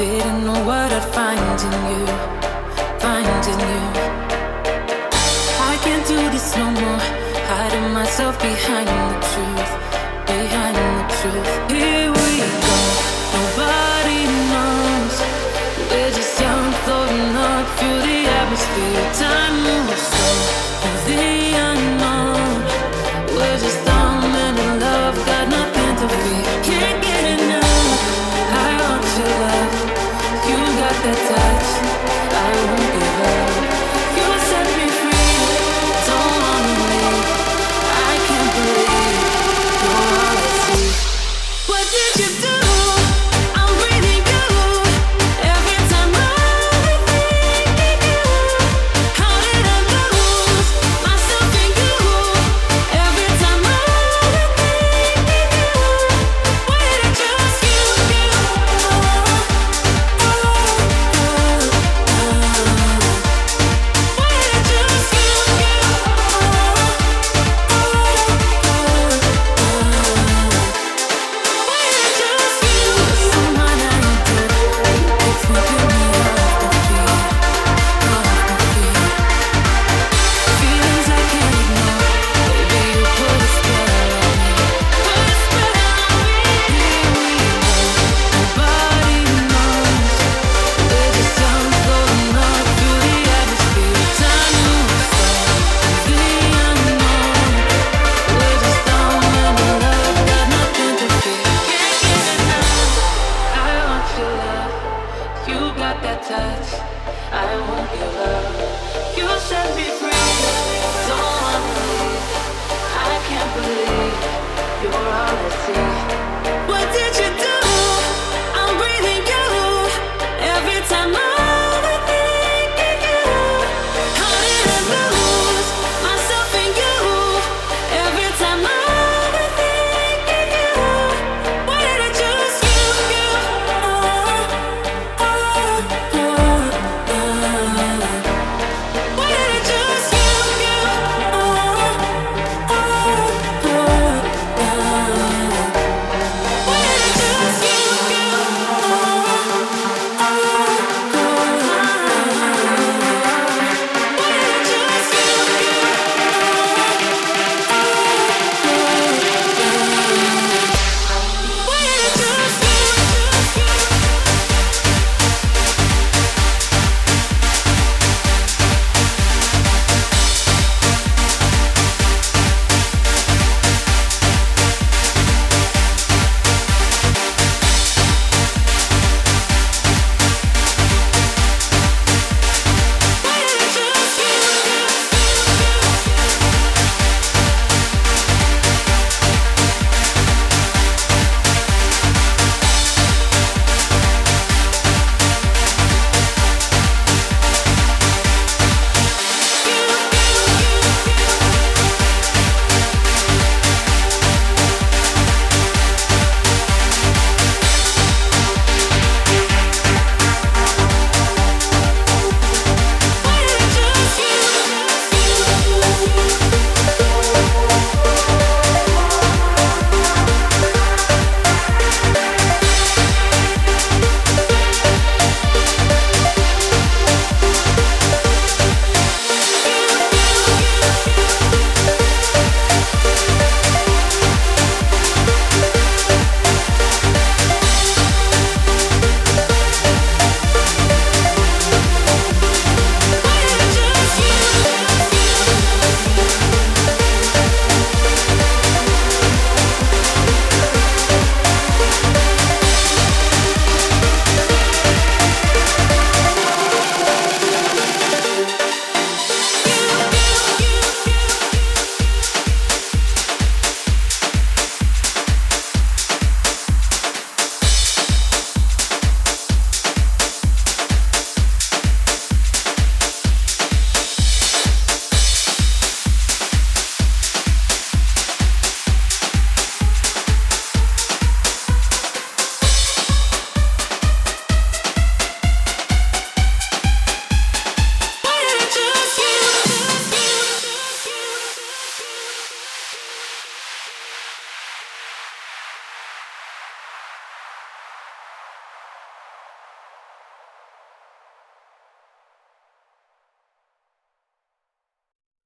didn't know what I'd find in you, find in you. I can't do this no more, hiding myself behind the truth, behind the truth. Here we go, nobody knows. We're just young, floating up through the atmosphere. Time moves that's time.